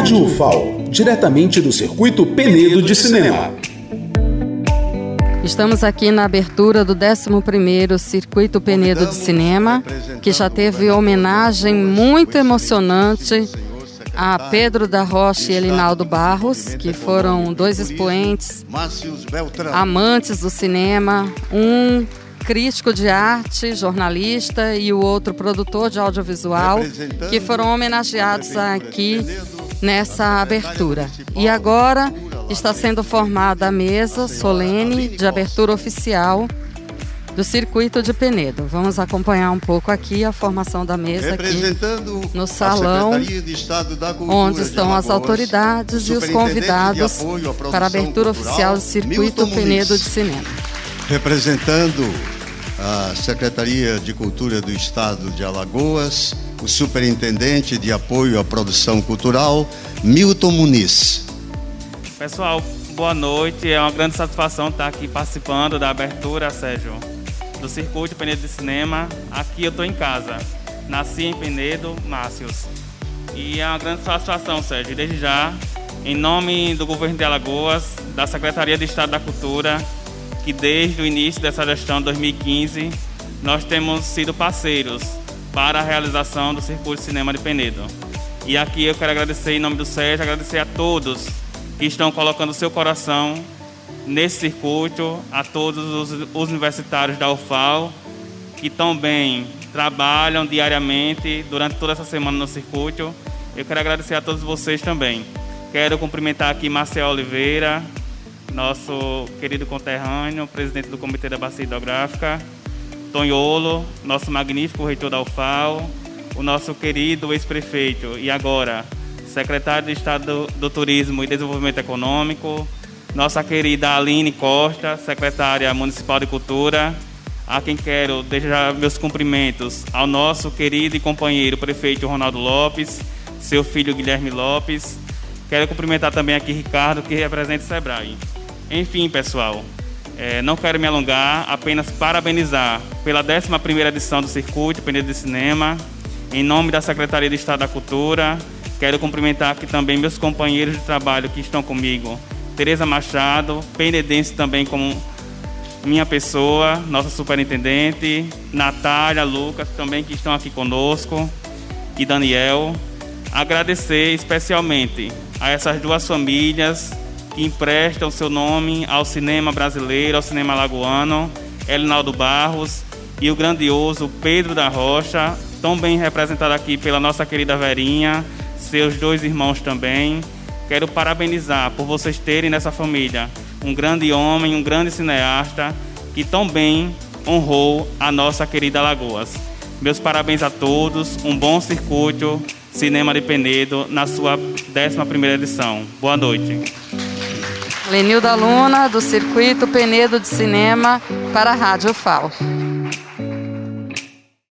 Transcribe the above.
Rádio UFAO, diretamente do Circuito Penedo de Cinema. Estamos aqui na abertura do 11º Circuito Penedo de Cinema, que já teve homenagem muito emocionante a Pedro da Rocha e Elinaldo Barros, que foram dois expoentes, amantes do cinema, um crítico de arte, jornalista e o outro produtor de audiovisual, que foram homenageados aqui nessa abertura. E agora está sendo formada a mesa solene de abertura oficial do circuito de Penedo. Vamos acompanhar um pouco aqui a formação da mesa aqui no salão, onde estão as autoridades e os convidados para a abertura oficial do circuito Penedo de Cinema. Representando a Secretaria de Cultura do Estado de Alagoas, o Superintendente de Apoio à Produção Cultural, Milton Muniz. Pessoal, boa noite. É uma grande satisfação estar aqui participando da abertura, Sérgio, do Circuito Penedo de Cinema. Aqui eu estou em casa. Nasci em Penedo, Márcios. E é uma grande satisfação, Sérgio, desde já, em nome do governo de Alagoas, da Secretaria de Estado da Cultura, que desde o início dessa gestão 2015 nós temos sido parceiros para a realização do Circuito Cinema de Penedo. E aqui eu quero agradecer em nome do Sérgio, agradecer a todos que estão colocando seu coração nesse circuito, a todos os, os universitários da UFAL, que também trabalham diariamente durante toda essa semana no circuito. Eu quero agradecer a todos vocês também. Quero cumprimentar aqui Marcel Oliveira, nosso querido conterrâneo, presidente do Comitê da Bacia Hidrográfica, Tonholo, nosso magnífico reitor da UFAL, o nosso querido ex-prefeito e agora secretário de Estado do, do Turismo e Desenvolvimento Econômico, nossa querida Aline Costa, secretária municipal de Cultura, a quem quero deixar meus cumprimentos ao nosso querido e companheiro prefeito Ronaldo Lopes, seu filho Guilherme Lopes. Quero cumprimentar também aqui Ricardo, que representa o Sebrae. Enfim, pessoal, é, não quero me alongar, apenas parabenizar pela 11ª edição do Circuito Penedo de Cinema, em nome da Secretaria de Estado da Cultura, Quero cumprimentar aqui também meus companheiros de trabalho que estão comigo. Tereza Machado, penedense também como minha pessoa, nossa superintendente, Natália, Lucas, também que estão aqui conosco, e Daniel. Agradecer especialmente a essas duas famílias que emprestam seu nome ao cinema brasileiro, ao cinema lagoano, Elinaldo Barros e o grandioso Pedro da Rocha, tão bem representado aqui pela nossa querida Verinha, seus dois irmãos também. Quero parabenizar por vocês terem nessa família um grande homem, um grande cineasta que tão bem honrou a nossa querida Lagoas. Meus parabéns a todos, um bom circuito Cinema de Penedo na sua 11 edição. Boa noite. Lenilda Luna, do Circuito Penedo de Cinema, para a Rádio FAO.